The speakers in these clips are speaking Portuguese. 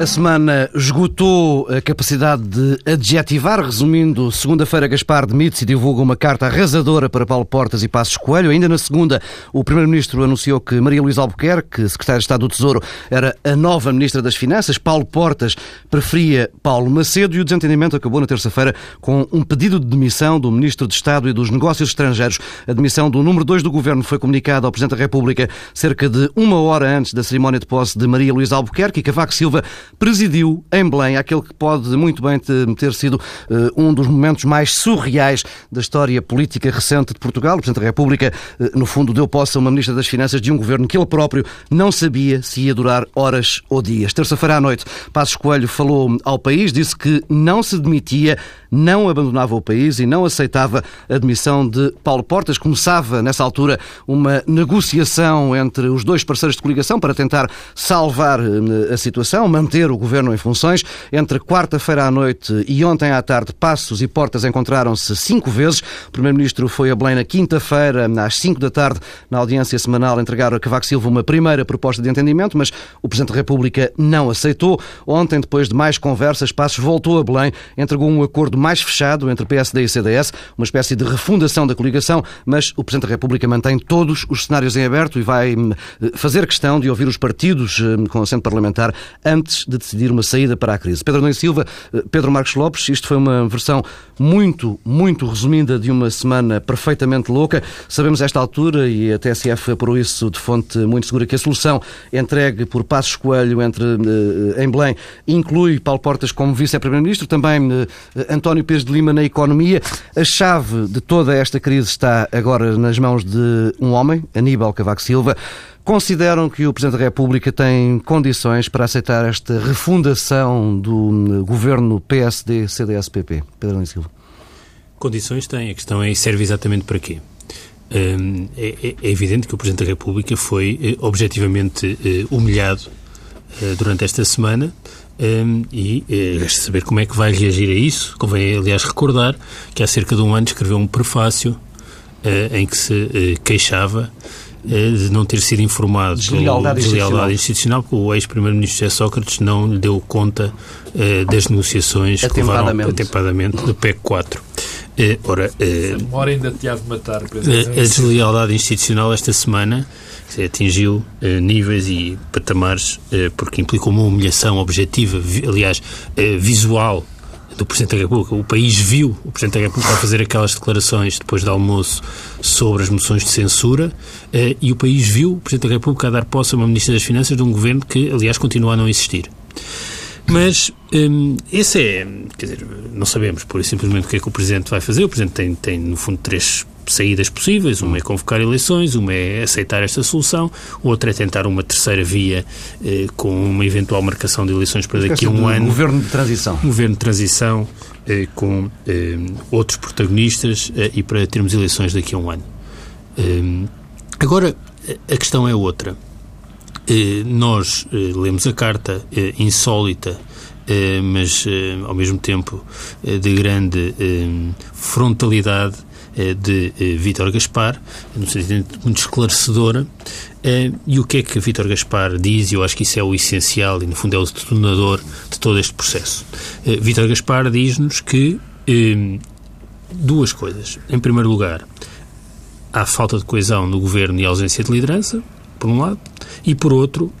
A semana esgotou a capacidade de adjetivar. Resumindo, segunda-feira, Gaspar demite-se e divulga uma carta arrasadora para Paulo Portas e Passos Coelho. Ainda na segunda, o Primeiro-Ministro anunciou que Maria Luísa Albuquerque, Secretária de Estado do Tesouro, era a nova Ministra das Finanças. Paulo Portas preferia Paulo Macedo e o desentendimento acabou na terça-feira com um pedido de demissão do Ministro de Estado e dos Negócios Estrangeiros. A demissão do número 2 do Governo foi comunicada ao Presidente da República cerca de uma hora antes da cerimónia de posse de Maria Luísa Albuquerque e Cavaco Silva presidiu em Belém aquele que pode muito bem ter sido uh, um dos momentos mais surreais da história política recente de Portugal. O Presidente da República, uh, no fundo, deu posse a uma Ministra das Finanças de um governo que ele próprio não sabia se ia durar horas ou dias. Terça-feira à noite, Passos Coelho falou ao país, disse que não se demitia, não abandonava o país e não aceitava a demissão de Paulo Portas. Começava, nessa altura, uma negociação entre os dois parceiros de coligação para tentar salvar uh, a situação, manter manter o governo em funções. Entre quarta-feira à noite e ontem à tarde, Passos e Portas encontraram-se cinco vezes. O Primeiro-Ministro foi a Belém na quinta-feira, às cinco da tarde, na audiência semanal, entregar a Cavaco Silva uma primeira proposta de entendimento, mas o Presidente da República não aceitou. Ontem, depois de mais conversas, Passos voltou a Belém, entregou um acordo mais fechado entre PSD e CDS, uma espécie de refundação da coligação, mas o Presidente da República mantém todos os cenários em aberto e vai hum, fazer questão de ouvir os partidos hum, com assento parlamentar antes de decidir uma saída para a crise. Pedro Nunes Silva, eh, Pedro Marcos Lopes, isto foi uma versão muito, muito resumida de uma semana perfeitamente louca. Sabemos a esta altura, e a TSF por isso de fonte muito segura, que a solução entregue por Passos Coelho entre, eh, em Belém inclui Paulo Portas como vice-primeiro-ministro, também eh, António Pires de Lima na economia. A chave de toda esta crise está agora nas mãos de um homem, Aníbal Cavaco Silva. Consideram que o Presidente da República tem condições para aceitar esta refundação do governo PSD-CDS-PP? Pedro Silva. Condições tem. A questão é serve exatamente para quê? Hum, é, é, é, evidente que o Presidente da República foi eh, objetivamente eh, humilhado eh, durante esta semana um, e resta saber como é que vai reagir a isso. Convém, aliás, recordar que há cerca de um ano escreveu um prefácio em que se queixava eh, de não ter sido informado deslealdade, deslealdade institucional, porque o ex-primeiro-ministro José Sócrates não lhe deu conta uh, das negociações que levaram atempadamente. do PEC 4. Uh, ora, uh, hora ainda te há de matar, A deslealdade institucional esta semana atingiu níveis e patamares porque implicou uma humilhação objetiva, aliás, visual do Presidente da República. O país viu o Presidente da República fazer aquelas declarações depois do almoço sobre as moções de censura eh, e o país viu o Presidente da República a dar posse a uma Ministra das Finanças de um governo que, aliás, continua a não existir. Mas hum, esse é, quer dizer, não sabemos por simplesmente o que é que o Presidente vai fazer. O Presidente tem, tem no fundo, três saídas possíveis. Uma é convocar eleições, uma é aceitar esta solução, outra é tentar uma terceira via eh, com uma eventual marcação de eleições para daqui a um ano. Um governo de transição. Um governo de transição eh, com eh, outros protagonistas eh, e para termos eleições daqui a um ano. Eh, agora, a questão é outra. Eh, nós lemos a carta insólita mas ao mesmo tempo de grande frontalidade de eh, Vítor Gaspar, no sentido muito esclarecedora. Eh, e o que é que Vítor Gaspar diz? Eu acho que isso é o essencial e, no fundo, é o detonador de todo este processo. Vítor Gaspar diz-nos que duas coisas. Em primeiro lugar, há falta de coesão no governo e ausência de liderança, por um lado, e por outro,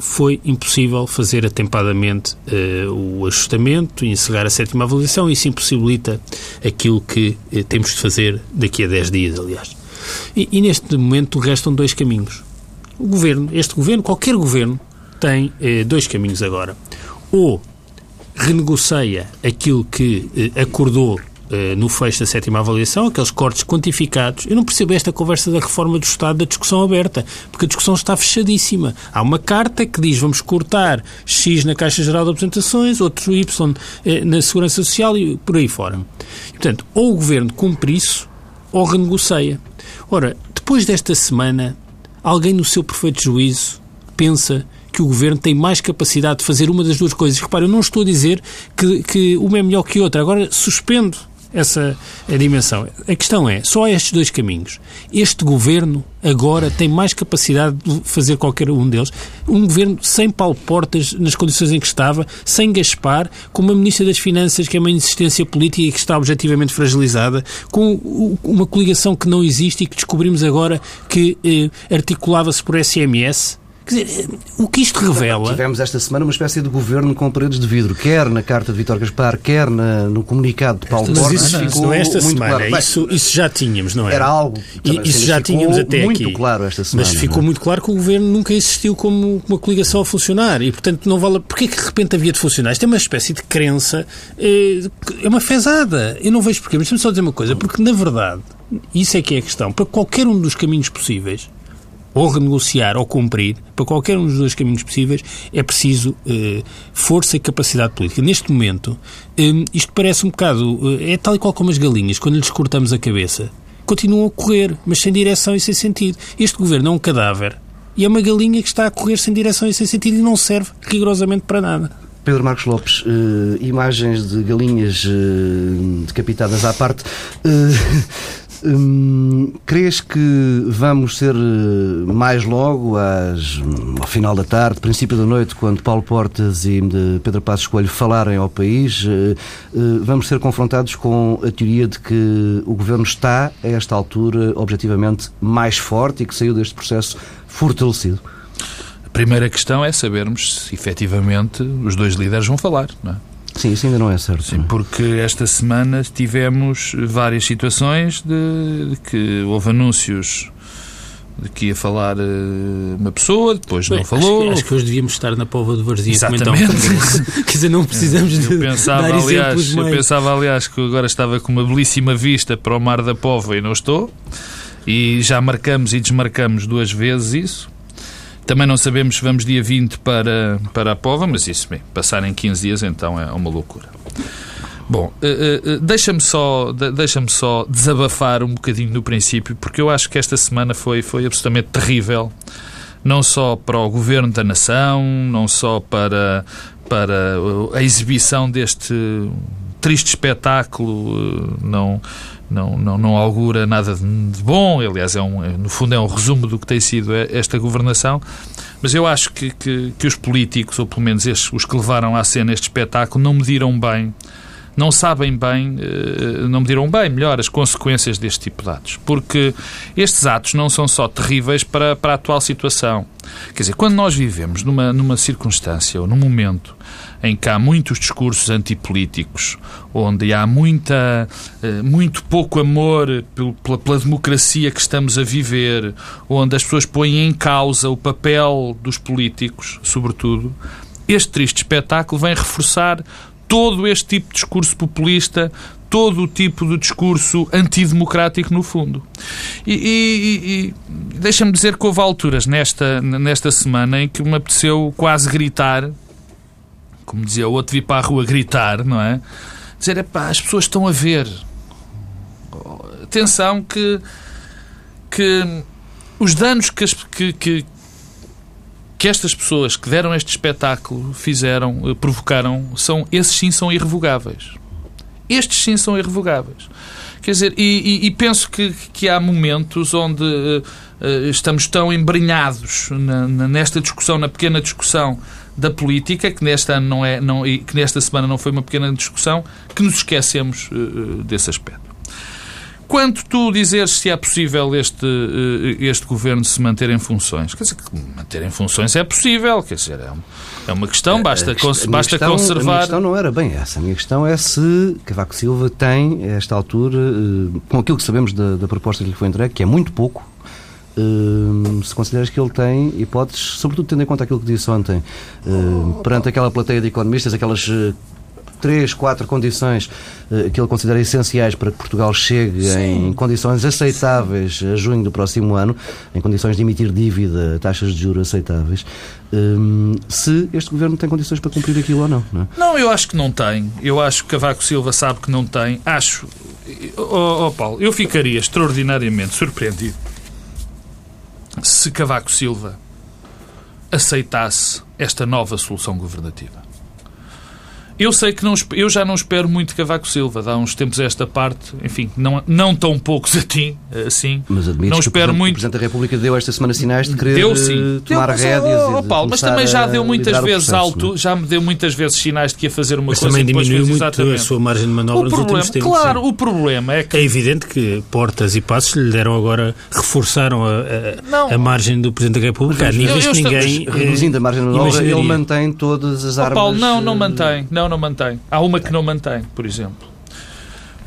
foi impossível fazer atempadamente uh, o ajustamento e encerrar a sétima avaliação e isso impossibilita aquilo que uh, temos de fazer daqui a 10 dias, aliás. E, e, neste momento restam dois caminhos. O governo, este governo, qualquer governo, tem uh, dois caminhos agora. Ou renegocia aquilo que acordou eh, no fecho da sétima avaliação, aqueles cortes quantificados. Eu não percebo esta conversa da reforma do Estado, da discussão aberta, porque a discussão está fechadíssima. Há uma carta que diz vamos cortar X na Caixa Geral de Apresentações, outro Y eh, na Segurança Social e por aí fora. Portanto, ou o Governo cumpre isso, ou renegocia. Ora, depois desta semana, alguém no seu perfeito juízo pensa que o Governo tem mais capacidade de fazer uma das duas coisas. Repara, eu não estou a dizer que, que uma é melhor que outra. Agora, suspendo essa a dimensão. A questão é, só há estes dois caminhos. Este governo agora tem mais capacidade de fazer qualquer um deles. Um governo sem Paulo Portas nas condições em que estava, sem Gaspar, com uma Ministra das Finanças que é uma insistência política e que está objetivamente fragilizada, com uma coligação que não existe e que descobrimos agora que eh, articulava-se por SMS Quer dizer, o que isto revela. Tivemos esta semana uma espécie de governo com paredes de vidro, quer na carta de Vítor Gaspar, quer na, no comunicado de Paulo. Mas isso ficou não é esta muito semana, claro. isso, isso já tínhamos, não é? Era algo. E, isso já tínhamos até muito aqui. claro esta semana. Mas ficou é? muito claro que o governo nunca existiu como uma coligação a funcionar e, portanto, não vale. Porquê que de repente havia de funcionar? Isto é uma espécie de crença, é, é uma fezada. Eu não vejo porquê, mas deixa-me só dizer uma coisa, porque na verdade, isso é que é a questão. Para qualquer um dos caminhos possíveis, ou renegociar ou cumprir, para qualquer um dos dois caminhos possíveis, é preciso eh, força e capacidade política. Neste momento, eh, isto parece um bocado. Eh, é tal e qual como as galinhas, quando lhes cortamos a cabeça. Continuam a correr, mas sem direção e sem sentido. Este governo é um cadáver e é uma galinha que está a correr sem direção e sem sentido e não serve rigorosamente para nada. Pedro Marcos Lopes, uh, imagens de galinhas uh, decapitadas à parte. Uh, Hum, crês que vamos ser eh, mais logo, às, ao final da tarde, princípio da noite, quando Paulo Portas e Pedro Passos Coelho falarem ao país, eh, eh, vamos ser confrontados com a teoria de que o governo está, a esta altura, objetivamente mais forte e que saiu deste processo fortalecido? A primeira questão é sabermos se efetivamente os dois líderes vão falar, não é? Sim, isso ainda não é certo. Sim, porque esta semana tivemos várias situações de, de que houve anúncios de que ia falar uh, uma pessoa, depois Bem, não falou. Acho que, acho que, hoje devíamos estar na Pova de Varzia Exatamente. Quer dizer, não precisamos de eu pensava, dar aliás, Eu pensava, aliás, que agora estava com uma belíssima vista para o Mar da Pova e não estou. E já marcamos e desmarcamos duas vezes isso. Também não sabemos se vamos dia 20 para, para a Pova, mas isso, bem, passarem 15 dias então é uma loucura. Bom, uh, uh, deixa-me só, deixa só desabafar um bocadinho no princípio, porque eu acho que esta semana foi, foi absolutamente terrível, não só para o governo da nação, não só para, para a exibição deste triste espetáculo, não, não, não, não augura nada de bom, aliás, é um, no fundo é um resumo do que tem sido esta governação, mas eu acho que, que, que os políticos, ou pelo menos estes, os que levaram à cena este espetáculo, não mediram bem não sabem bem, eh, não mediram bem, melhor, as consequências deste tipo de atos. Porque estes atos não são só terríveis para, para a atual situação. Quer dizer, quando nós vivemos numa, numa circunstância ou num momento em que há muitos discursos antipolíticos, onde há muita, eh, muito pouco amor pela, pela democracia que estamos a viver, onde as pessoas põem em causa o papel dos políticos, sobretudo, este triste espetáculo vem reforçar todo este tipo de discurso populista, todo o tipo de discurso antidemocrático, no fundo. E, e, e deixa-me dizer que houve alturas nesta, nesta semana em que me apeteceu quase gritar, como dizia o outro, vir para a rua gritar, não é? Dizer, epá, as pessoas estão a ver. Atenção que, que os danos que, que, que que estas pessoas que deram este espetáculo fizeram, eh, provocaram, são, esses sim são irrevogáveis. Estes sim são irrevogáveis. Quer dizer, e, e, e penso que, que há momentos onde uh, estamos tão embrenhados na, na, nesta discussão, na pequena discussão da política, que neste ano não é, não, que nesta semana não foi uma pequena discussão, que nos esquecemos uh, desse aspecto. Quanto tu dizeres se é possível este, eh, este governo se manter em funções, quer dizer, manter em funções é possível, quer dizer, é, é uma questão, basta, a, basta questão, conservar. A minha questão não era bem essa. A minha questão é se Cavaco Silva tem, a esta altura, eh, com aquilo que sabemos da, da proposta que lhe foi entregue, que é muito pouco, Uh, se consideras que ele tem hipóteses, sobretudo tendo em conta aquilo que disse ontem, perante aquela plateia de economistas, aquelas três, quatro condições uh, que ele considera essenciais para que Portugal chegue Sim. em condições aceitáveis Sim. a junho do próximo ano, em condições de emitir dívida, taxas de juros aceitáveis. Um, se este governo tem condições para cumprir aquilo ou não. Não, é? não, eu acho que não tem. Eu acho que Cavaco Silva sabe que não tem. Acho. Oh, oh Paulo, eu ficaria extraordinariamente surpreendido se Cavaco Silva aceitasse esta nova solução governativa. Eu sei que não, eu já não espero muito Cavaco Silva. Dá uns tempos a esta parte, enfim, não, não tão poucos a ti, assim. Mas admites não espero que o muito. O Presidente da República deu esta semana sinais de querer deu, sim. Eh, tomar deu, rédeas oh, oh, Paulo, mas também já deu muitas vezes alto, é? já me deu muitas vezes sinais de que ia fazer uma mas coisa também diminuiu muito exatamente. a sua margem de manobra o nos problema, últimos tempos. Claro, sim. o problema é que... É evidente que Portas e Passos lhe deram agora, reforçaram a, a, a margem do Presidente da República. A níveis que ninguém... Reduzindo a margem de manobra, ele mantém todas as armas... Paulo, não, não mantém. Não, não mantém. Há uma que não mantém, por exemplo.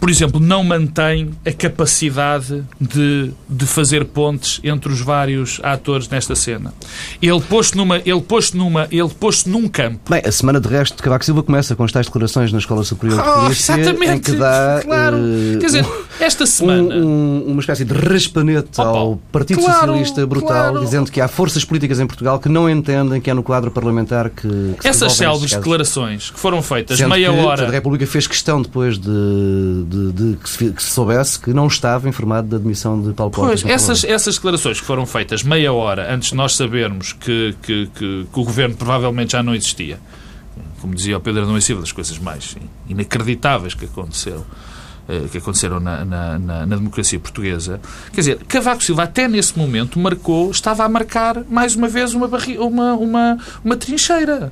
Por exemplo, não mantém a capacidade de, de fazer pontes entre os vários atores nesta cena. Ele pôs-se numa, ele pôs numa, ele pôs num campo. Bem, a semana de resto de Cavaco Silva começa com as tais declarações na Escola Superior de oh, Polícia, exatamente, em que dá claro. Uh, Quer dizer, esta semana um, um, uma espécie de raspanete oh, ao Partido claro, Socialista brutal, claro. dizendo que há forças políticas em Portugal que não entendem que é no quadro parlamentar que, que essas célebres declarações que foram feitas Sendo meia hora. A República fez questão depois de de, de que, se, que, se, soubesse que não estava informado da admissão de Paulo Portas. Pois, essas, essas declarações que foram feitas meia hora antes de nós sabermos que, que, que, que o governo provavelmente já não existia, como dizia o Pedro Adão e Silva, das coisas mais inacreditáveis que aconteceram que aconteceram na, na, na, na, democracia portuguesa. Quer dizer, Cavaco Silva até nesse momento marcou, estava a marcar mais uma vez uma, barri uma, uma, uma trincheira.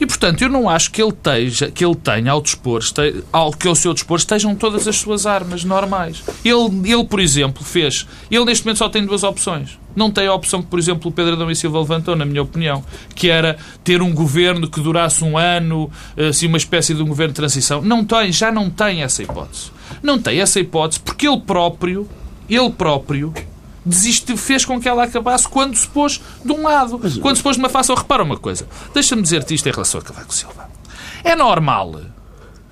E, portanto, eu não acho que ele, teja, que ele tenha ao dispor, ao, que ao seu dispor estejam todas as suas armas normais. Ele, ele, por exemplo, fez... Ele, neste momento, só tem duas opções. Não tem a opção que, por exemplo, o Pedro Adão e Silva levantou, na minha opinião, que era ter um governo que durasse um ano, assim, uma espécie de um governo de transição. Não tem, já não tem essa hipótese. Não tem essa hipótese porque ele próprio, ele próprio, desistiu, fez com que ela acabasse quando se pôs de um lado. Quando se pôs de uma face. Repara uma coisa. Deixa-me dizer-te isto em relação a Cavaco Silva. É normal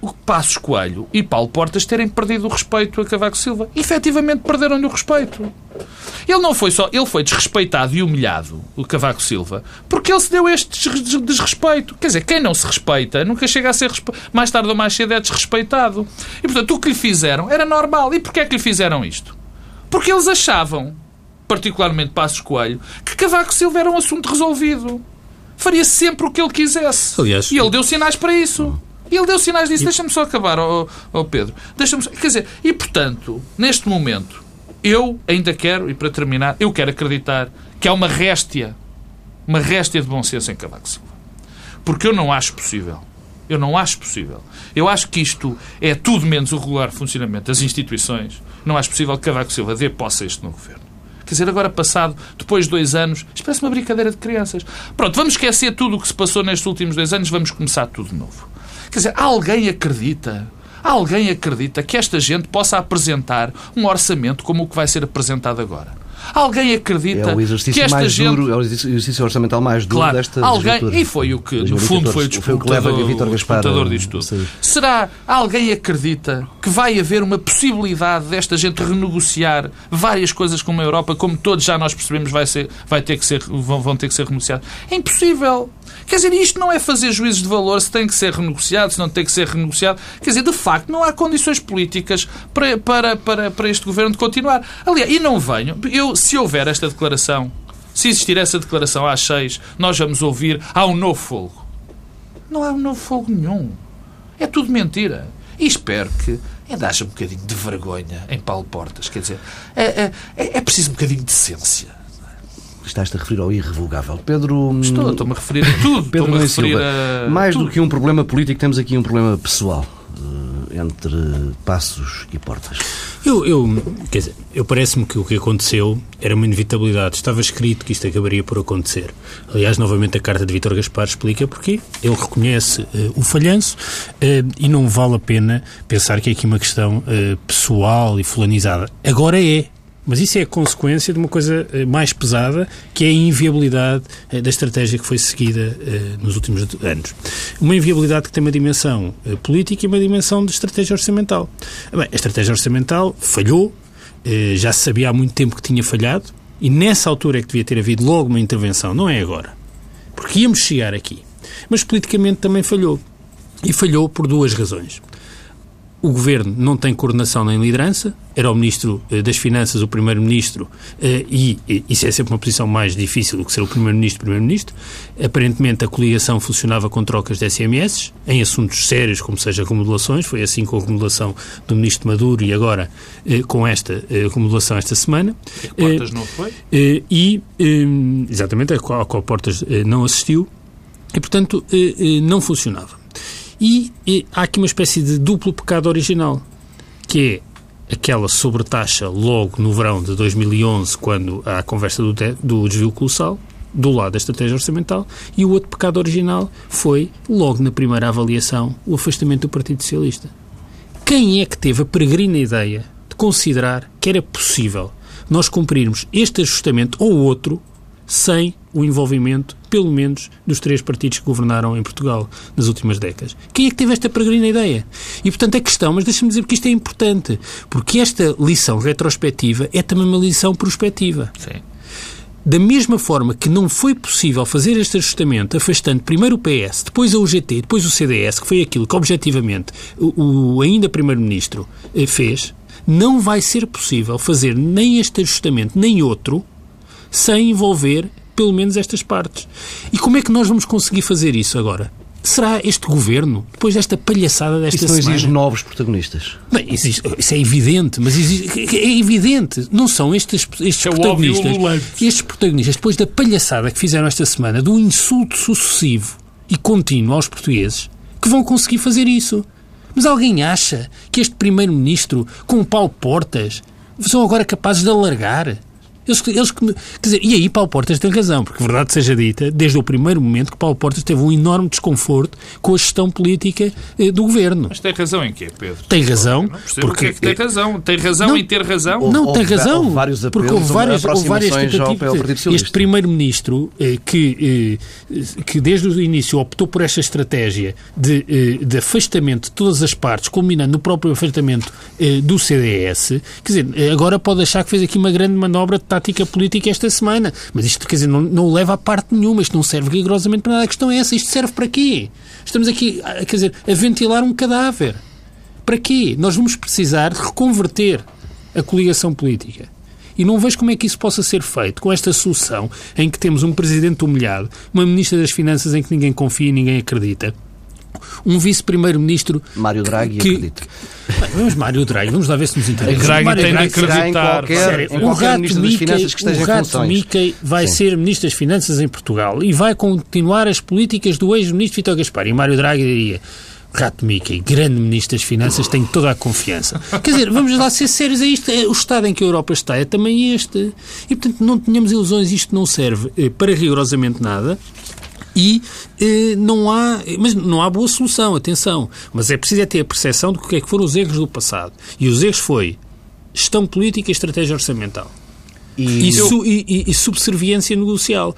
o Passos Coelho e Paulo Portas terem perdido o respeito a Cavaco Silva. Efetivamente perderam-lhe o respeito. Ele não foi só, ele foi desrespeitado e humilhado, o Cavaco Silva, porque ele se deu este desrespeito. Quer dizer, quem não se respeita nunca chega a ser mais tarde ou mais cedo é desrespeitado. E portanto, o que lhe fizeram era normal. E porquê é que lhe fizeram isto? Porque eles achavam, particularmente Passos Coelho, que Cavaco Silva era um assunto resolvido. Faria sempre o que ele quisesse. Aliás, e ele deu sinais para isso. E ele deu sinais disso. Deixa-me só acabar, oh, oh Pedro. Deixa-me Quer dizer, e portanto, neste momento, eu ainda quero, e para terminar, eu quero acreditar que há uma réstia, uma réstia de bom senso em Cavaco Silva. Porque eu não acho possível. Eu não acho possível. Eu acho que isto é tudo menos o regular funcionamento das instituições. Não acho possível que Cavaco Silva dê posse a isto no governo. Quer dizer, agora passado, depois de dois anos, isto parece uma brincadeira de crianças. Pronto, vamos esquecer tudo o que se passou nestes últimos dois anos, vamos começar tudo de novo. Quer dizer, alguém acredita Alguém acredita que esta gente possa apresentar um orçamento como o que vai ser apresentado agora? Alguém acredita é o exercício que esta mais gente... duro, é o exercício orçamental mais duro claro, desta alguém E foi o que, no fundo, foi o disputador, foi o que disputador disto tudo. Sim. Será alguém acredita que vai haver uma possibilidade desta gente renegociar várias coisas com a Europa, como todos já nós percebemos vai, ser, vai ter que ser, vão, vão ter que ser renegociadas? É impossível. Quer dizer, isto não é fazer juízes de valor se tem que ser renegociado, se não tem que ser renegociado. Quer dizer, de facto, não há condições políticas para, para, para, para este governo de continuar. Aliás, e não venham. Eu, se houver esta declaração, se existir essa declaração às seis, nós vamos ouvir há um novo fogo. Não há um novo fogo nenhum. É tudo mentira. E espero que ainda haja um bocadinho de vergonha em Paulo Portas. Quer dizer, é, é, é, é preciso um bocadinho de decência estás-te a referir ao irrevogável. Pedro. Estou, estou-me a referir a tudo. Pedro a referir a. Mais tudo. do que um problema político, temos aqui um problema pessoal uh, entre passos e portas. Eu, eu quer dizer, eu parece-me que o que aconteceu era uma inevitabilidade. Estava escrito que isto acabaria por acontecer. Aliás, novamente a carta de Vítor Gaspar explica porque ele reconhece uh, o falhanço uh, e não vale a pena pensar que é aqui uma questão pessoal e fulanizada. Agora é Mas isso é a consequência de uma coisa eh, mais pesada, que é a inviabilidade eh, da estratégia que foi seguida eh, nos últimos anos. Uma inviabilidade que tem uma dimensão política e uma dimensão de estratégia orçamental. Bem, a estratégia orçamental falhou, já se sabia há muito tempo que tinha falhado, e nessa altura é que devia ter havido logo uma intervenção, não é agora. Porque íamos chegar aqui. Mas politicamente também falhou. E falhou por duas razões o governo não tem coordenação nem liderança, era o ministro eh, das Finanças o primeiro-ministro, eh, e isso é sempre uma posição mais difícil do que ser o primeiro-ministro primeiro-ministro. Aparentemente a coligação funcionava com trocas de SMS, em assuntos sérios, como seja acumulações, foi assim com a acumulação do ministro Maduro e agora eh, com esta acumulação esta semana. E Portas não foi? E, exatamente, a qual Portas não assistiu, e portanto não funcionava. E, e há aqui uma espécie de duplo pecado original, que é aquela sobretaxa logo no verão de 2011, quando há a conversa do, do desvio colossal, do lado da estratégia orçamental, e o outro pecado original foi, logo na primeira avaliação, o afastamento do Partido Socialista. Quem é que teve a peregrina ideia de considerar que era possível nós cumprirmos este ajustamento ou outro sem o envolvimento, pelo menos, dos três partidos que governaram em Portugal nas últimas décadas. Quem é que teve esta peregrina ideia? E, portanto, a questão, mas deixa-me dizer que isto é importante, porque esta lição retrospectiva é também uma lição prospectiva. Sim. Da mesma forma que não foi possível fazer este ajustamento afastando primeiro o PS, depois a UGT, depois o CDS, que foi aquilo que objetivamente o, o ainda Primeiro-Ministro eh, fez, não vai ser possível fazer nem este ajustamento nem outro sem envolver pelo menos estas partes. E como é que nós vamos conseguir fazer isso agora? Será este governo, depois desta palhaçada desta isso não semana... exige novos protagonistas. Bem, isso é evidente, mas existe, é evidente. Não são estes, estes é protagonistas. Estes protagonistas, depois da palhaçada que fizeram esta semana, do insulto sucessivo e contínuo aos portugueses, que vão conseguir fazer isso. Mas alguém acha que este primeiro-ministro, com o Paulo Portas, são agora capazes de alargar? Eles, eles, quer dizer, e aí Paulo Portas tem razão, porque verdade seja dita, desde o primeiro momento que Paulo Portas teve um enorme desconforto com a gestão política eh, do governo. Mas tem razão em quê, Pedro? Tem razão. Não porque é que tem razão. Tem razão não, em ter razão. Não, tem razão. Houve vários porque houve várias, houve várias tentativas. Este primeiro-ministro eh, que, eh, que desde o início optou por esta estratégia de, eh, de afastamento de todas as partes, culminando no próprio afastamento eh, do CDS, quer dizer, eh, agora pode achar que fez aqui uma grande manobra de tática política esta semana. Mas isto, quer dizer, não, não leva a parte nenhuma. Isto não serve rigorosamente para nada. A questão é essa. Isto serve para quê? Estamos aqui, quer dizer, a ventilar um cadáver. Para quê? Nós vamos precisar reconverter a coligação política. E não vejo como é que isso possa ser feito com esta solução em que temos um presidente humilhado, uma ministra das Finanças em que ninguém confia e ninguém acredita, um vice-primeiro-ministro. Mário Draghi, que, acredito. Bem, vamos, Mário Draghi, vamos lá ver se nos interessa. Draghi Mário tem Draghi de acreditar. Qualquer, o rato Mickey, o rato Mickey vai Sim. ser ministro das Finanças em Portugal e vai continuar as políticas do ex-ministro Vitor Gaspar. E Mário Draghi diria. Rato Mickey, grande Ministro das Finanças, tenho toda a confiança. Quer dizer, vamos lá ser sérios a isto. É, o estado em que a Europa está é também este. E, portanto, não tenhamos ilusões, isto não serve eh, para rigorosamente nada e eh, não há, mas não há boa solução, atenção, mas é preciso é ter a percepção do que é que foram os erros do passado. E os erros foi gestão política e estratégia orçamental. E, e, su, e, e, subserviência negocial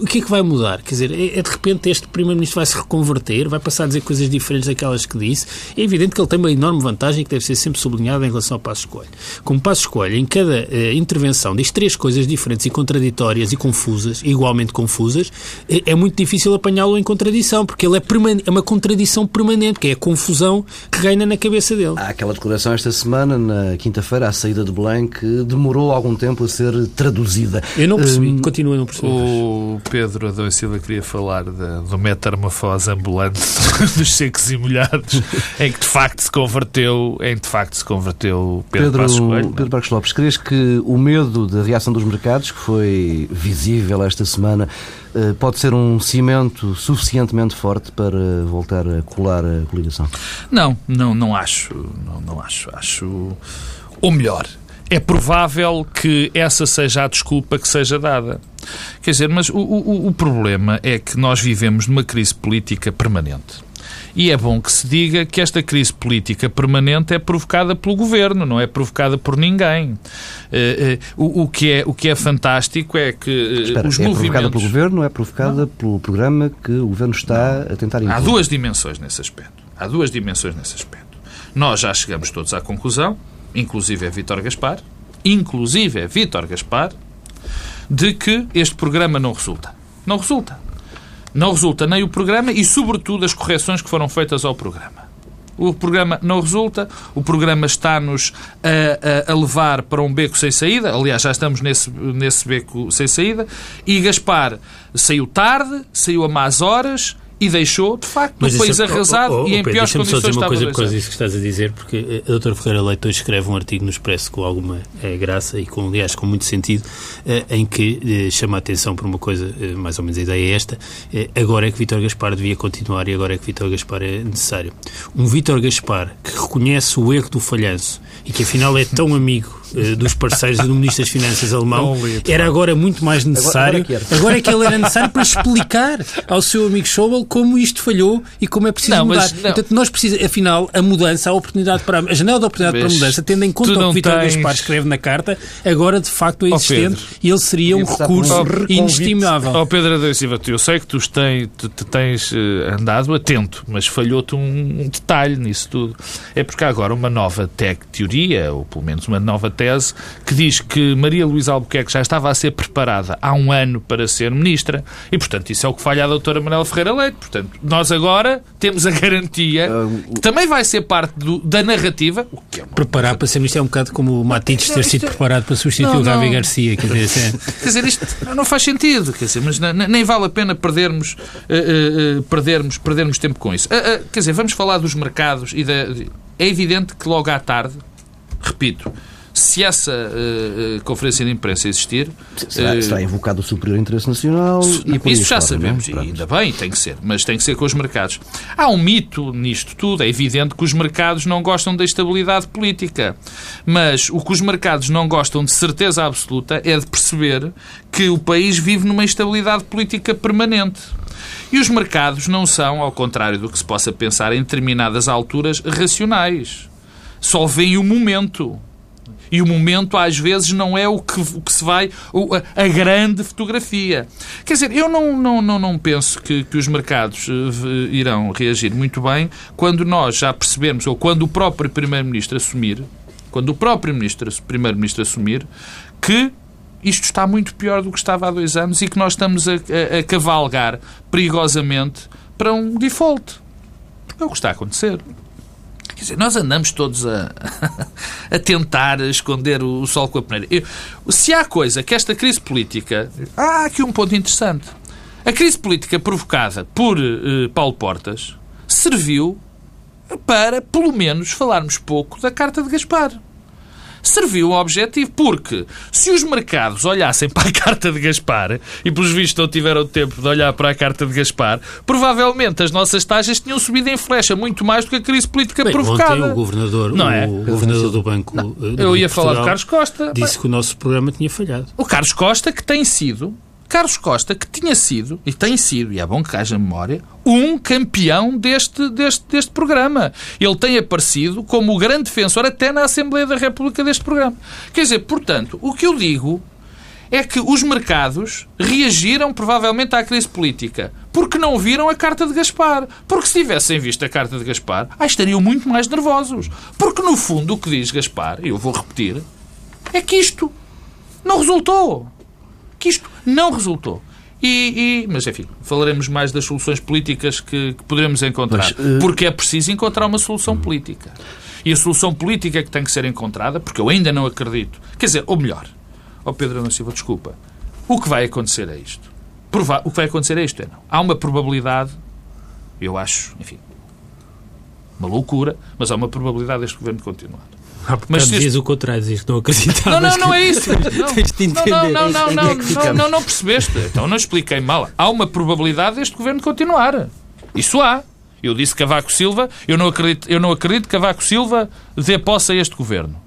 o que é que vai mudar? Quer dizer, é, é de repente este Primeiro-Ministro vai se reconverter, vai passar a dizer coisas diferentes daquelas que disse. É evidente que ele tem uma enorme vantagem que deve ser sempre sublinhada em relação ao Passo Escolho. Como Passo Escolho, em cada uh, intervenção diz três coisas diferentes e contraditórias e confusas, igualmente confusas, é, é muito difícil apanhá-lo em contradição, porque ele é, é, uma contradição permanente, que é a confusão que reina na cabeça dele. Há aquela declaração esta semana, na quinta-feira, à saída de Belém, que demorou algum tempo a ser traduzida. Eu não percebi, um, continuo a não perceber. O Pedro Adão Silva queria falar de, do metamorfose ambulante dos secos e molhados, em que de facto se converteu, em que de facto se converteu Pedro, Pedro Passos Coelho. Pedro Marcos Lopes, crees que o medo da reação dos mercados, que foi visível esta semana, eh, pode ser um cimento suficientemente forte para voltar a colar a coligação? Não, não, não acho, não, não acho, acho ou melhor, é provável que essa seja a desculpa que seja dada. Quer dizer, mas o, o, o problema é que nós vivemos numa crise política permanente. E é bom que se diga que esta crise política permanente é provocada pelo governo, não é provocada por ninguém. Uh, uh, o, o, que é, o que é fantástico é que uh, Espera, os é movimentos. provocada pelo governo é provocada não. pelo programa que o governo está não. a tentar impor? Há duas dimensões nesse aspecto. Há duas dimensões nesse aspecto. Nós já chegamos todos à conclusão, inclusive é Vítor Gaspar, inclusive é Vítor Gaspar, de que este programa não resulta. Não resulta. Não resulta nem o programa e, sobretudo, as correções que foram feitas ao programa. O programa não resulta, o programa está-nos a, a, a, levar para um beco sem saída. Aliás, já estamos nesse, nesse beco sem saída. E Gaspar saiu tarde, saiu a más horas e deixou, de facto, Mas o país arrasado oh, oh, oh, e em Pedro, piores condições só dizer uma coisa por causa disso que estás a dizer, porque a doutora Ferreira Leite hoje escreve um artigo no Expresso com alguma é, graça e, com, aliás, com muito sentido, é, em que é, chama a atenção para uma coisa, mais ou menos a ideia é esta, agora é que Vítor Gaspar devia continuar e agora é que Vítor Gaspar é necessário. Um Vítor Gaspar que reconhece o erro do falhanço e que afinal é tão amigo dos parceiros do Ministro das Finanças alemão, era agora muito mais necessário. Agora, agora, agora, é que ele era necessário para explicar ao seu amigo Schauble como isto falhou e como é preciso não, mudar. Não. Portanto, nós precisamos, afinal, a mudança, a oportunidade para a janela de oportunidade mas para a mudança, tendo em conta o que Vitor tens... Gaspar escreve na carta, agora de facto é existente oh, e ele seria um recurso oh, inestimável. Oh, Pedro Adão Silva, eu sei que tu tens, tu, tu tens uh, andado atento, mas falhou-te um, um, detalhe nisso tudo. É porque há agora uma nova tech teoria, ou pelo menos uma nova tese que diz que Maria Luísa Albuquerque já estava a ser preparada há um ano para ser ministra e, portanto, isso é o que falha a doutora Manuela Ferreira Leite. Portanto, nós agora temos a garantia que também vai ser parte do, da narrativa. O que é Preparar para ser ministro é um bocado como o Matites ter sido preparado para substituir não, o Gavi Garcia. Quer dizer, é... quer dizer, isto não faz sentido, quer dizer, mas nem vale a pena perdermos, uh, uh, perdermos, perdermos tempo com isso. quer dizer, vamos falar dos mercados e da... É evidente que logo à tarde, repito, se essa uh, conferência de imprensa existir. Será, uh, será invocado o superior interesse nacional e Isso já é? sabemos, e ainda bem, tem que ser, mas tem que ser com os mercados. Há um mito nisto tudo, é evidente que os mercados não gostam da estabilidade política, mas o que os mercados não gostam de certeza absoluta é de perceber que o país vive numa instabilidade política permanente. E os mercados não são, ao contrário do que se possa pensar em determinadas alturas, racionais. Só veem o momento. E o momento, às vezes, não é o que, o que se vai. a, a, grande fotografia. Quer dizer, eu não, não, não, não penso que, que os mercados uh, irão reagir muito bem quando nós já percebemos, ou quando o próprio Primeiro-Ministro assumir, quando o próprio Primeiro-Ministro assumir, que isto está muito pior do que estava há dois anos e que nós estamos a, a, a cavalgar perigosamente para um default. É o que está a acontecer. Quer dizer, nós andamos todos a, a tentar esconder o sol com a peneira. Eu, se há coisa que esta crise política. Há aqui um ponto interessante. A crise política provocada por uh, Paulo Portas serviu para, pelo menos, falarmos pouco da Carta de Gaspar serviu ao objetivo, porque se os mercados olhassem para a carta de Gaspar, e pelos vistos não tiveram tempo de olhar para a carta de Gaspar, provavelmente as nossas taxas tinham subido em flecha muito mais do que a crise política Bem, provocada. Ontem o governador, não é? o governador do Banco. Não, do eu ia falar do Carlos Costa. Disse que o nosso programa tinha falhado. O Carlos Costa, que tem sido Carlos Costa, que tinha sido, e tem sido, e é bom que haja memória, um campeão deste, deste, deste programa. Ele tem aparecido como o grande defensor até na Assembleia da República deste programa. Quer dizer, portanto, o que eu digo é que os mercados reagiram provavelmente à crise política porque não viram a carta de Gaspar. Porque se tivessem visto a carta de Gaspar, ah, estariam muito mais nervosos. Porque no fundo o que diz Gaspar, e eu vou repetir, é que isto não resultou que isto não resultou. E, e, mas enfim, falaremos mais das soluções políticas que, que poderemos encontrar. Mas, uh... Porque é preciso encontrar uma solução política. E a solução política que tem que ser encontrada, porque eu ainda não acredito. Quer dizer, ou melhor, ó oh Pedro Ana Silva, desculpa. O que vai acontecer é isto. Prova o que vai acontecer é isto. É não. Há uma probabilidade, eu acho, enfim, uma loucura, mas há uma probabilidade deste governo continuar. Mas diz o contrário, diz que não acreditavas. Não, não, não é isso. Não, não, não, não, não, não, não percebeste. Então não expliquei mal. Há uma probabilidade deste governo continuar. Isso há. Eu disse Cavaco Silva, eu não acredito, eu não acredito que Cavaco Silva dê posse a este governo.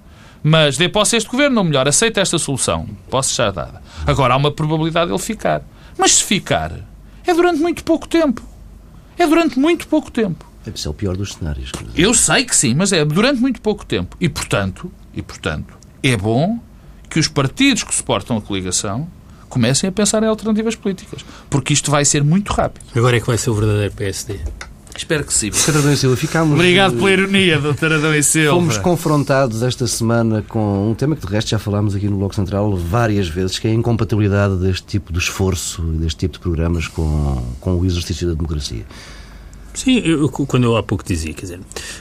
Mas dê posse a este governo, ou melhor, aceita esta solução. Posse já dada. Agora há uma probabilidade de ele ficar. Mas se ficar, é durante muito pouco tempo. É durante muito pouco tempo. Esse é o pior dos cenários. Eu sei que sim, mas é durante muito pouco tempo. E, portanto, e, portanto é bom que os partidos que suportam a coligação comecem a pensar em alternativas políticas. Porque isto vai ser muito rápido. Agora é que vai ser o verdadeiro PSD. Espero que sim. Sr. Adão e Silva, ficámos... Obrigado pela ironia, Dr. Adão e Silva. Fomos confrontados esta semana com um tema que, de resto, já falámos aqui no Bloco Central várias vezes, que é a incompatibilidade deste tipo de esforço e deste tipo de programas com, com o exercício da democracia. Sim, eu, quando eu há pouco dizia, quer dizer,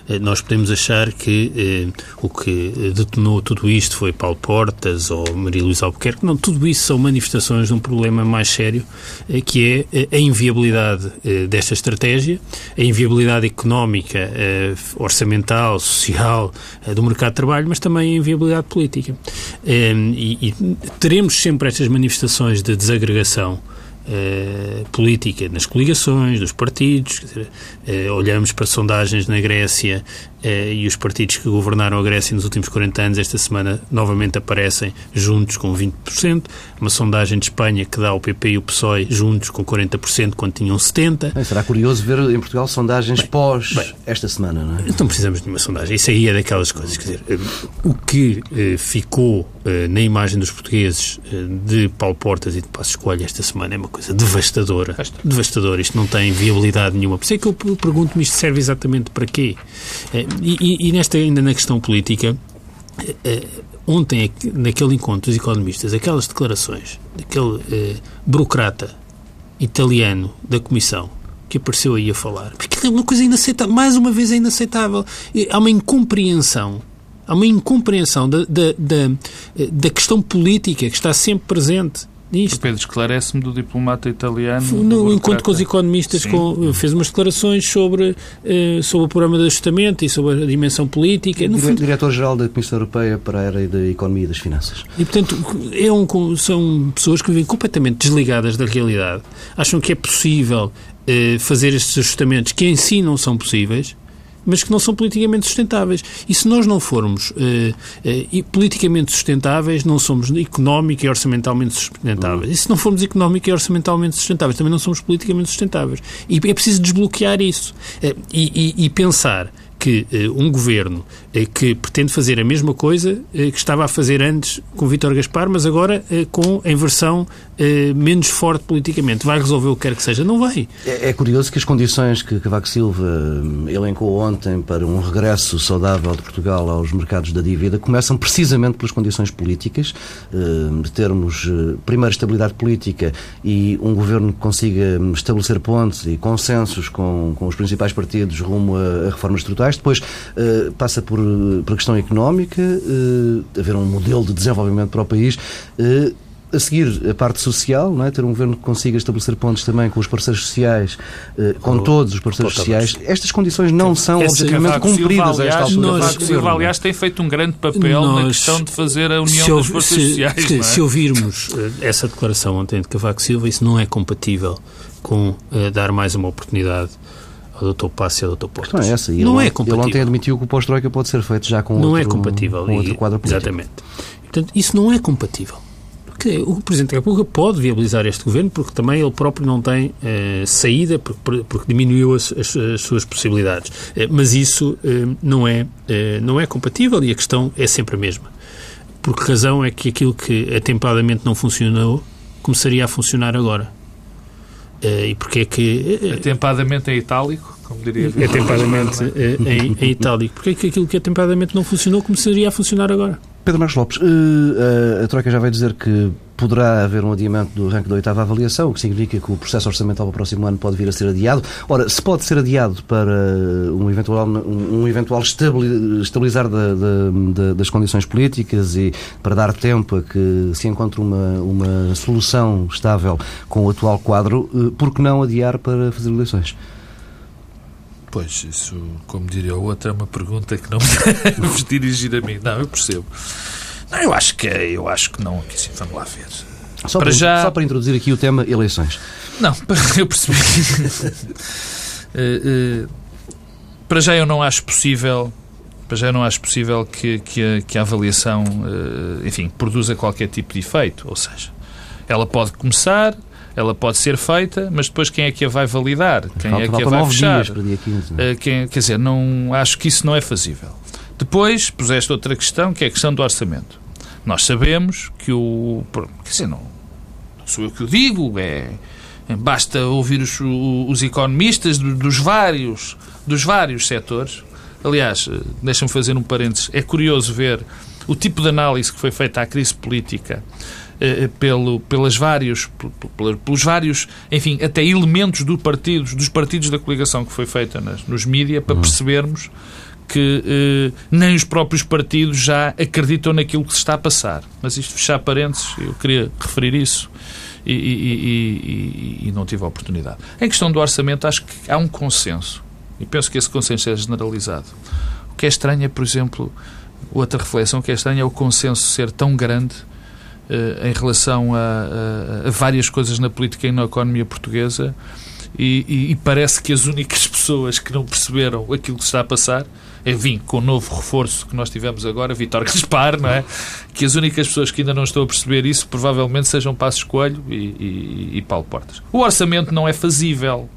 eh, nós podemos achar que eh, o que detonou tudo isto foi Paulo Portas ou Maria Luísa Albuquerque. Não, tudo isso são manifestações de um problema mais sério, eh, que é eh, a inviabilidade eh, desta estratégia, a inviabilidade económica, eh, orçamental, social do mercado de trabalho, mas também a inviabilidade política. E, e teremos sempre estas manifestações de desagregação Uh, política nas coligações, dos partidos. Dizer, uh, olhamos para sondagens na Grécia e os partidos que governaram a Grécia nos últimos 40 anos, esta semana novamente aparecem juntos com 20%. Uma sondagem de Espanha que dá ao PP e o PSOE juntos com 40% quando tinham 70%. Bem, será curioso ver em Portugal sondagens bem, pós bem, esta semana, não é? Então precisamos de uma sondagem. Isso aí é daquelas coisas. Quer dizer, o que ficou na imagem dos portugueses de Paulo Portas e de Passos Coelho esta semana é uma coisa devastadora. Devastadora. Isto não tem viabilidade nenhuma. Por isso é que eu pergunto-me isto serve exatamente para quê? Eh, e, e, nesta, ainda na questão política, eh, ontem, naquele encontro dos economistas, aquelas declarações daquele eh, burocrata italiano da Comissão que apareceu aí a falar, porque é uma coisa inaceitável, mais uma vez é inaceitável. Há uma incompreensão há uma incompreensão da, da, da, da, questão política que está sempre presente. Isto. Pedro, esclarece-me do diplomata italiano. No encontro com os economistas, com, fez umas declarações sobre, uh, sobre o programa de ajustamento e sobre a dimensão política. No fundo... Diretor-geral da Comissão Europeia para a área da Economia e das Finanças. E, portanto, é um, são pessoas que vivem completamente desligadas da realidade. Acham que é possível uh, fazer estes ajustamentos que em si não são possíveis mas que não são politicamente sustentáveis. E se nós não formos uh, uh, politicamente sustentáveis, não somos económica e orçamentalmente sustentáveis. E se não formos económica e orçamentalmente sustentáveis, também não somos politicamente sustentáveis. E é preciso desbloquear isso. Uh, e, e, e pensar que uh, um governo que pretende fazer a mesma coisa uh, que estava a fazer antes com Vítor Gaspar, mas agora com a inversão menos forte politicamente, vai resolver o que quer que seja? Não vai. É, é curioso que as condições que Cavaco Silva elencou ontem para um regresso saudável de Portugal aos mercados da dívida começam precisamente pelas condições políticas, de termos primeiro estabilidade política e um governo que consiga estabelecer pontes e consensos com, com os principais partidos rumo a, reformas estruturais depois passa por, por questão económica, uh, haver um modelo de desenvolvimento para o país. Uh, a seguir, a parte social, não é? ter um governo que consiga estabelecer pontos também com os parceiros sociais, com todos os parceiros sociais. Estas condições não são Esse objetivamente cumpridas Silva, aliás, a esta altura. Nós, Silva, aliás, tem feito um grande papel nós, na questão de fazer a união dos parceiros se, sociais. Se, é? se ouvirmos essa declaração ontem de Cavaco Silva, isso não é compatível com dar mais uma oportunidade ao Dr. Passo e ao Dr. Portas. Não é essa. Não ele, é compatível. Ele ontem admitiu que o pós-troika pode ser feito já com não outro, é compatível. com outro quadro político. Exatamente. Portanto, isso não é compatível. Porque o Presidente da República pode viabilizar este governo porque também ele próprio não tem eh, saída, porque, porque diminuiu as, as, as, suas possibilidades. Eh, mas isso eh, não, é, não é compatível e a questão é sempre a mesma. Por que razão é que aquilo que atempadamente não funcionou começaria a funcionar agora? E porque é que... Atempadamente em itálico? como diria Atempadamente em, em itálico. Porque é que aquilo que atempadamente não funcionou começaria a funcionar agora? Pedro Marcos Lopes, uh, a Troika já vai dizer que poderá haver um adiamento do ranking da oitava avaliação, o que significa que o processo orçamental para o próximo ano pode vir a ser adiado. Ora, se pode ser adiado para um eventual, um, eventual estabilizar da, da, das condições políticas e para dar tempo a que se encontre uma, uma solução estável com o atual quadro, uh, por que não adiar para fazer eleições? Pois, isso, como diria o outro, é uma pergunta que não me vos dirigir a mim. Não, eu percebo. Não, eu acho que é, eu acho que não. Aqui sim, vamos lá ver. Só para, para já... só para introduzir aqui o tema eleições. Não, eu percebi. uh, uh, para já eu não acho possível para já eu não acho possível que, que, a, que a avaliação, uh, enfim, produza qualquer tipo de efeito. Ou seja, ela pode começar, Ela pode ser feita, mas depois quem é que a vai validar? Quem Falta- é que a vai fechar? dias para dia 15, não é? Quem- quer dizer, não, acho que isso não é fazível. Depois puseste outra questão, que é a questão do orçamento. Nós sabemos que o. Quer dizer, não, não sou eu que o digo, é, basta ouvir os, os economistas do- dos vários, dos vários setores. Aliás, eh, deixa-me fazer um parênteses. É curioso ver o tipo de análise que foi feita à crise política eh, pelo, pelas vários, pel- pel- pelos vários, enfim, até elementos do partidos, dos partidos da coligação que foi feita nas, nos mídias para percebermos que eh, nem os próprios partidos já acreditam naquilo que se está a passar. Mas isto fechar parênteses, eu queria referir isso e, e- e- e- não tive a oportunidade. Em questão do orçamento, acho que há um consenso e penso que esse consenso é generalizado. O que é estranho é, por exemplo, outra reflexão que é estranha é o consenso ser tão grande eh, em relação a, a- a várias coisas na política e na economia portuguesa e, e- e parece que as únicas pessoas que não perceberam aquilo que está a passar, enfim, com o novo reforço que nós tivemos agora, Vitor Gaspar, não é? Que as únicas pessoas que ainda não estão a perceber isso provavelmente sejam Passos Coelho e, e- Paulo Portas. O orçamento não é fazível.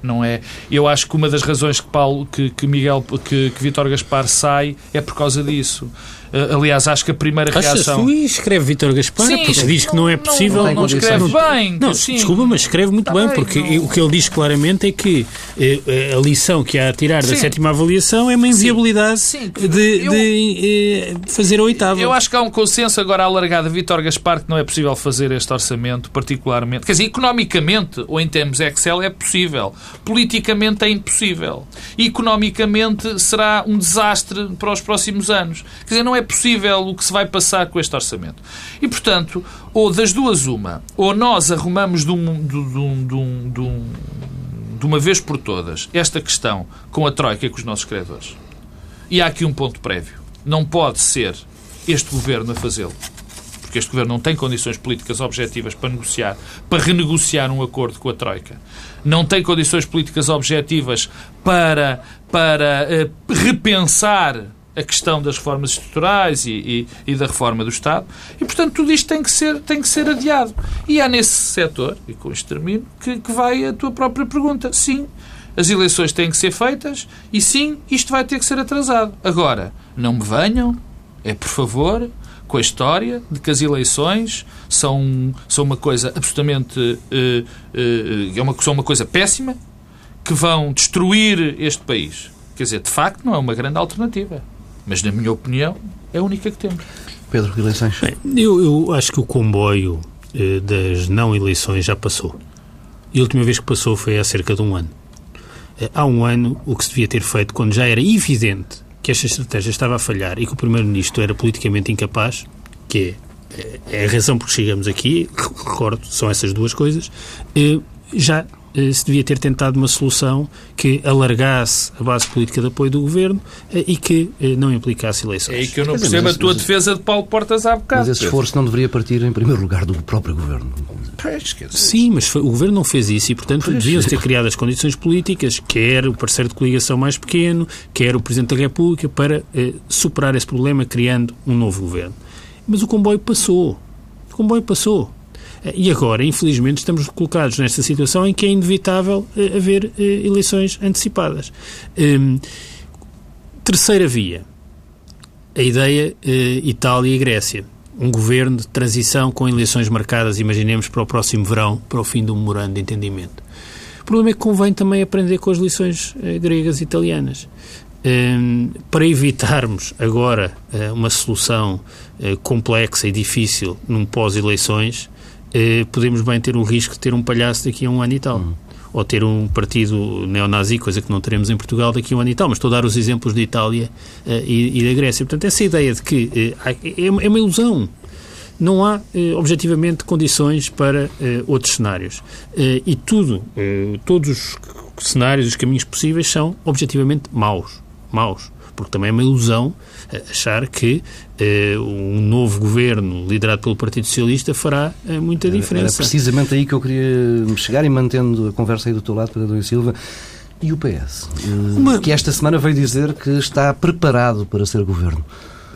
Não é? Eu acho que uma das razões que Paulo, que, que Miguel, que, que Vítor Gaspar sai é por causa disso. Eh, aliás, acho que a primeira reação. e escreve Vítor Gaspar, Sim, porque diz que não é possível. Não, não escreve bem. Não, desculpa, mas escreve muito Tá bem, bem, porque não- o que ele diz claramente é que eh, a lição que há a tirar da Sim. sétima avaliação é uma inviabilidade Sim, de, de, eh, fazer a oitava. Eu acho que há um consenso agora alargado. Vítor Gaspar que não é possível fazer este orçamento, particularmente. Quer dizer, economicamente ou em termos Excel é possível. Politicamente é impossível. Economicamente será um desastre para os próximos anos. Quer dizer, não é possível o que se vai passar com este orçamento. E, portanto, ou das duas uma, ou nós arrumamos de, um, de, de de um- uma vez por todas esta questão com a Troika e com os nossos credores. E há aqui um ponto prévio. Não pode ser este governo a fazê-lo. Porque este governo não tem condições políticas objetivas para negociar, para renegociar um acordo com a Troika. Não tem condições políticas objetivas para, para eh, repensar a questão das reformas estruturais e, e- e da reforma do Estado. E, portanto, tudo isto tem que ser, tem que ser adiado. E há nesse setor, e com isto termino, que, que vai a tua própria pergunta. Sim, as eleições têm que ser feitas e sim, isto vai ter que ser atrasado. Agora, não me venham, é por favor, com a história de que as eleições são, são uma coisa absolutamente. eh, eh, é uma, são uma coisa péssima que vão destruir este país. Quer dizer, de facto, não é uma grande alternativa. Mas, na minha opinião, é a única que temos. Pedro, eleições. Bem, eu, eu acho que o comboio eh, das não eleições já passou. E a última vez que passou foi há cerca de um ano. Eh, há um ano, o que se devia ter feito, quando já era evidente que esta estratégia estava a falhar e que o Primeiro-Ministro era politicamente incapaz, que é, eh, é a razão por que chegamos aqui, recordo, são essas duas coisas, eh, já se devia ter tentado uma solução que alargasse a base política de apoio do Governo eh, e que eh, não implicasse eleições. É aí que eu não percebo mas a tua mas- defesa de Paulo Portas há bocado. Mas esse esforço não deveria partir, em primeiro lugar, do próprio governo. Sim, mas foi- o Governo não fez isso e, portanto, deviam-se ter criado as condições políticas, quer o parceiro de coligação mais pequeno, quer o Presidente da República, para eh, superar esse problema criando um novo Governo. Mas o comboio passou. O comboio passou. Eh, E agora, infelizmente, estamos colocados nesta situação em que é inevitável eh, haver eh, eleições antecipadas. Hum, terceira via. A ideia Itália e Grécia. Um governo de transição com eleições marcadas, imaginemos, para o próximo verão, para o fim do memorando de entendimento. O problema é que convém também aprender com as lições gregas e italianas. Hum, para evitarmos agora eh, uma solução eh, complexa e difícil num pós-eleições, eh, podemos bem ter o risco de ter um palhaço daqui a um ano e tal. Ou ter um partido neonazi, coisa que não teremos em Portugal daqui a um ano e tal. Mas estou a dar os exemplos de Itália eh, e, e da Grécia. Portanto, essa ideia de que eh, é, uma- é uma ilusão. Não há, eh, objetivamente, condições para eh, outros cenários. Eh, e tudo, eh, todos os cenários, os caminhos possíveis são, objetivamente, maus. Maus. Porque também é uma ilusão achar que eh, um novo governo liderado pelo Partido Socialista fará eh, muita Era diferença. precisamente aí que eu queria me chegar e mantendo a conversa aí do teu lado, Pedro e Silva. E o PS? eh, Uma- Que esta semana veio dizer que está preparado para ser governo.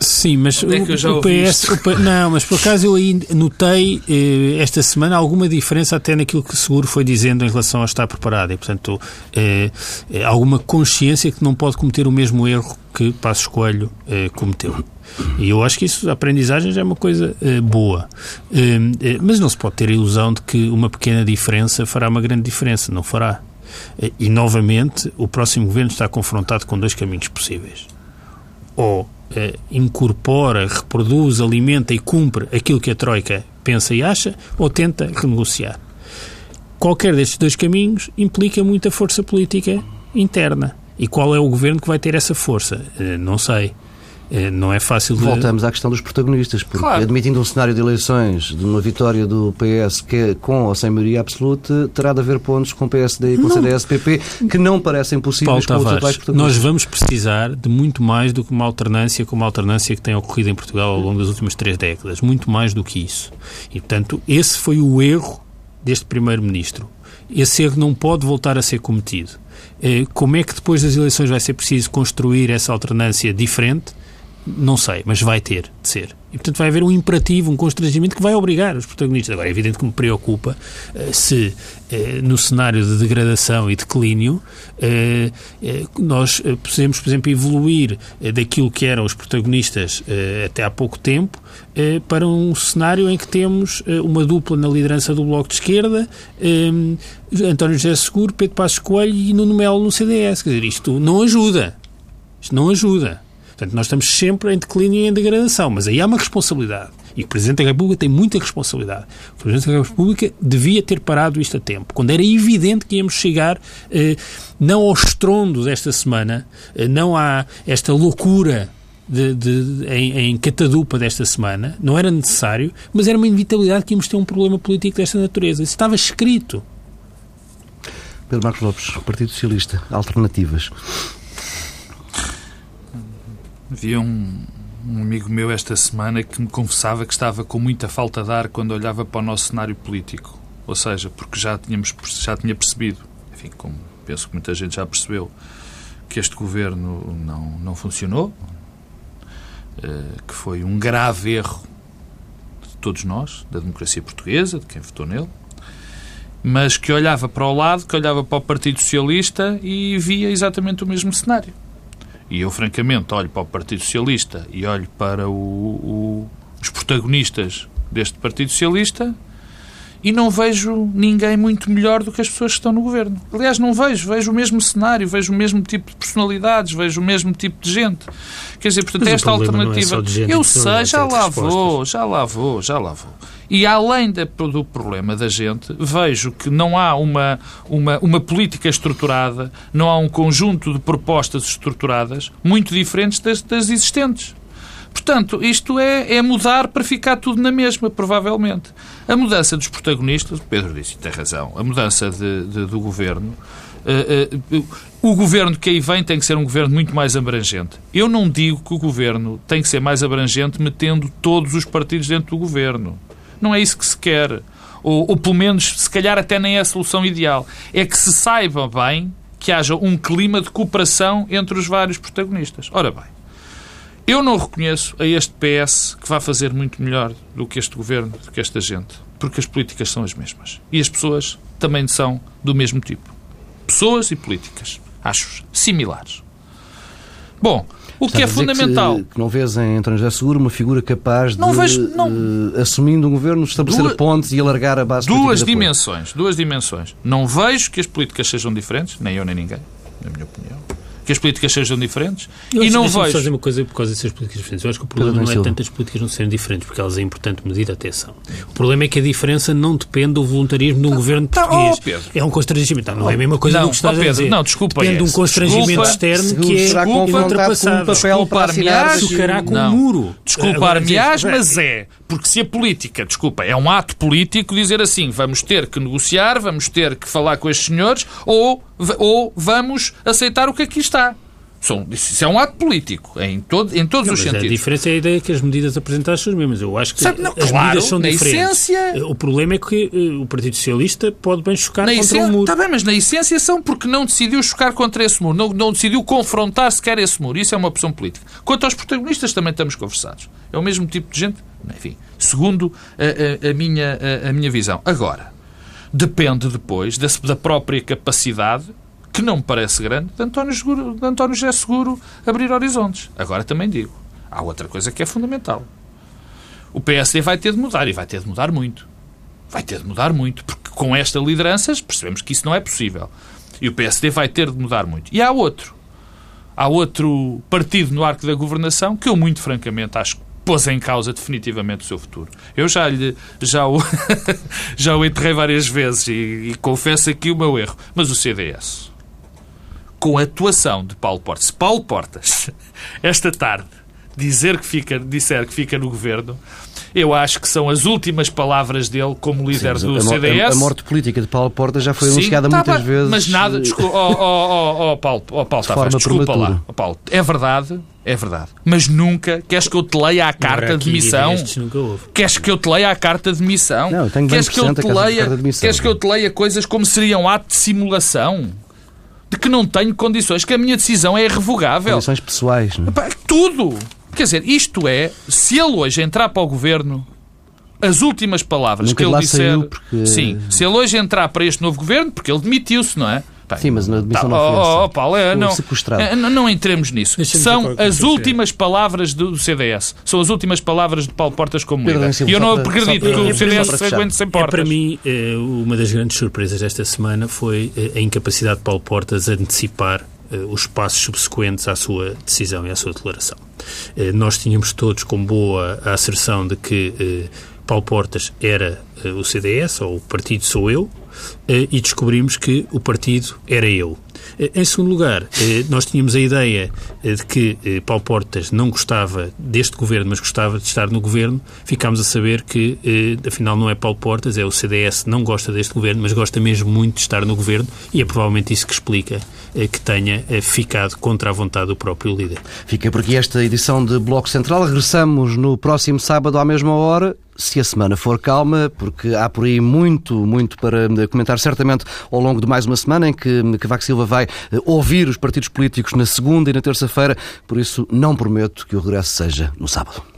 Sim, mas o, é o PS. O, não, mas por acaso eu aí notei eh, esta semana alguma diferença até naquilo que o Seguro foi dizendo em relação a estar preparado. E, portanto, eh, eh, alguma consciência que não pode cometer o mesmo erro que Passos Coelho eh, cometeu. E eu acho que isso, a aprendizagem já é uma coisa eh, boa. Eh, mas não se pode ter a ilusão de que uma pequena diferença fará uma grande diferença. Não fará. E, novamente, o próximo governo está confrontado com dois caminhos possíveis. Ou eh, incorpora, reproduz, alimenta e cumpre aquilo que a Troika pensa e acha, ou tenta renegociar. Qualquer destes dois caminhos implica muita força política interna. E qual é o governo que vai ter essa força? Eh, não sei. É, não é fácil de... Voltamos à questão dos protagonistas, porque claro. admitindo um cenário de eleições de uma vitória do PS que é com ou sem maioria absoluta, terá de haver pontos com o PSD e com o CDS-PP que não parecem possíveis Paulo com Tavares, os atuais protagonistas. Nós vamos precisar de muito mais do que uma alternância como a alternância que tem ocorrido em Portugal ao longo das últimas três décadas. Muito mais do que isso. E, portanto, esse foi o erro deste Primeiro-Ministro. Esse erro não pode voltar a ser cometido. Eh, como é que depois das eleições vai ser preciso construir essa alternância diferente? Não sei, mas vai ter de ser. E, portanto, vai haver um imperativo, um constrangimento que vai obrigar os protagonistas. Agora, é evidente que me preocupa uh, se, uh, no cenário de degradação e declínio, uh, nós podemos, por exemplo, evoluir daquilo que eram os protagonistas até há pouco tempo para um cenário em que temos uma dupla na liderança do Bloco de Esquerda, António José Seguro, Pedro Passos Coelho e Nuno Melo no CDS. Quer dizer, isto não ajuda. Isto não ajuda. Portanto, nós estamos sempre em declínio e em degradação, mas aí há uma responsabilidade. E o Presidente da República tem muita responsabilidade. O Presidente da República devia ter parado isto a tempo, quando era evidente que íamos chegar eh, não ao estrondo desta semana, eh, não a esta loucura de, de, em, em, catadupa desta semana, não era necessário, mas era uma inevitabilidade que íamos ter um problema político desta natureza. Isso estava escrito. Pedro Marcos Lopes, Partido Socialista, alternativas. Havia um, um amigo meu esta semana que me confessava que estava com muita falta de ar quando olhava para o nosso cenário político. Ou seja, porque já, tínhamos, já tinha percebido, enfim, como penso que muita gente já percebeu, que este governo não, não funcionou, eh, que foi um grave erro de todos nós, da democracia portuguesa, de quem votou nele, mas que olhava para o lado, que olhava para o Partido Socialista e via exatamente o mesmo cenário. E eu, francamente, olho para o Partido Socialista e olho para o, o, os protagonistas deste Partido Socialista e não vejo ninguém muito melhor do que as pessoas que estão no governo. Aliás, não vejo. Vejo o mesmo cenário, vejo o mesmo tipo de personalidades, vejo o mesmo tipo de gente. Quer dizer, portanto, Mas esta é alternativa. É eu sei, já lá vou, já lá vou, já lá vou. E além do problema da gente, vejo que não há uma, uma, uma política estruturada, não há um conjunto de propostas estruturadas muito diferentes das, das existentes. Portanto, isto é, é mudar para ficar tudo na mesma, provavelmente. A mudança dos protagonistas, Pedro disse, tem razão, a mudança de, de, do governo. Uh, uh, o governo que aí vem tem que ser um governo muito mais abrangente. Eu não digo que o governo tem que ser mais abrangente metendo todos os partidos dentro do governo. Não é isso que se quer. Ou, ou pelo menos, se calhar, até nem é a solução ideal. É que se saiba bem que haja um clima de cooperação entre os vários protagonistas. Ora bem, eu não reconheço a este PS que vai fazer muito melhor do que este governo, do que esta gente, porque as políticas são as mesmas. E as pessoas também são do mesmo tipo. Pessoas e políticas. Acho similares. Bom, o que é fundamental. Que, que, não vês em António José Seguro uma figura capaz não de, vejo, não... Uh, assumindo um governo, estabelecer duas, pontes e alargar a base Duas dimensões, duas dimensões. Não vejo que as políticas sejam diferentes, nem eu nem ninguém, na minha opinião que as políticas sejam diferentes eu e não vejo... fazer uma coisa por causa dessas políticas diferentes. Eu acho que o problema não é tanto as políticas não serem diferentes, porque elas, em importante medida, atenção. O problema é que a diferença não depende do voluntarismo de um tá, governo tá, português. Oh, é um constrangimento. Não, não é a mesma coisa não, do que estás oh, Pedro, a dizer. Não, desculpa. Depende de um constrangimento desculpa, externo que é ultrapassado. Desculpar-me-ás... Desculpar com um muro. Desculpar-me-ás, mas é. Porque se a política, desculpa, é um ato político dizer assim, vamos ter que negociar, vamos ter que falar com estes senhores, ou, ou vamos aceitar o que aqui está. São, isso é um ato político, em, todo, em todos não, os mas sentidos. A diferença é a ideia que as medidas apresentadas são as mesmas. Eu acho que Sabe, não, as claro, medidas são na diferentes. essência- O problema é que eh, o Partido Socialista pode bem chocar Na contra essência, um muro. Está bem, mas na essência são porque não decidiu chocar contra esse muro, não, não decidiu confrontar sequer esse muro. Isso é uma opção política. Quanto aos protagonistas, também estamos conversados. É o mesmo tipo de gente, enfim, segundo a, a- a minha, a, a minha visão. Agora, depende depois da, da própria capacidade, que não me parece grande, de António, Seguro, de António José Seguro abrir horizontes. Agora também digo, há outra coisa que é fundamental. O PSD vai ter de mudar e vai ter de mudar muito. Vai ter de mudar muito, porque com esta lideranças percebemos que isso não é possível. E o PSD vai ter de mudar muito. E há outro. Há outro partido no arco da governação que eu, muito francamente, acho que pôs em causa definitivamente o seu futuro. Eu já, lhe, já, o, já o enterrei várias vezes e, e confesso aqui o meu erro. Mas o CDS, com a atuação de Paulo Portas, se Paulo Portas, esta tarde, dizer que fica, disser que fica no governo, eu acho que são as últimas palavras dele como líder Sim, do a, CDS. a morte política de Paulo Porta já foi Sim, anunciada tá muitas vezes. Mas nada, desculpa, oh, oh, oh, oh, Paulo, oh, Paulo Tavares, forma desculpa lá. prematura. Oh, Paulo, é verdade, é verdade. Mas nunca queres que eu te leia a carta de missão? Queres que eu te leia a carta de missão? Não, eu tenho queres que eu te carta- leia, carta de missão. queres que eu te leia coisas como seria um ato de simulação? De que não tenho condições, que a minha decisão é irrevogável. Condições pessoais. não é? Tudo! Quer dizer, isto é, se ele hoje entrar para o governo, as últimas palavras Nunca que ele disser. porque- Sim, se ele hoje entrar para este novo governo, porque ele demitiu-se, não é? Bem, Sim, mas na demissão tá, não foi oh, essa. oh, Paulo, é, não, sequestrado. é, não, não entremos nisso. São as últimas palavras do CDS. São as últimas palavras de Paulo Portas como líder. E eu não para- acredito que o CDS se aguente sem É, portas. para mim, eh, uma das grandes surpresas desta semana foi eh, a incapacidade de Paulo Portas antecipar eh, os passos subsequentes à sua decisão e à sua declaração. Nós tínhamos todos com boa a asserção de que Paulo Portas era o CDS, ou o partido sou eu, e descobrimos que o partido era eu. Eh, Em segundo lugar, eh, nós tínhamos a ideia eh, de que eh, Paulo Portas não gostava deste governo, mas gostava de estar no governo. Ficámos a saber que, eh, afinal, não é Paulo Portas, é o CDS, não gosta deste governo, mas gosta mesmo muito de estar no governo e é provavelmente isso que explica eh, que tenha eh, ficado contra a vontade do próprio líder. Fica por aqui esta edição de Bloco Central. Regressamos no próximo sábado à mesma hora, se a semana for calma, porque há por aí muito, muito para eh, certamente ao longo de mais uma semana em que Cavaco Silva vai eh, ouvir os partidos políticos na segunda e na terça-feira. Por isso, não prometo que o regresso seja no sábado.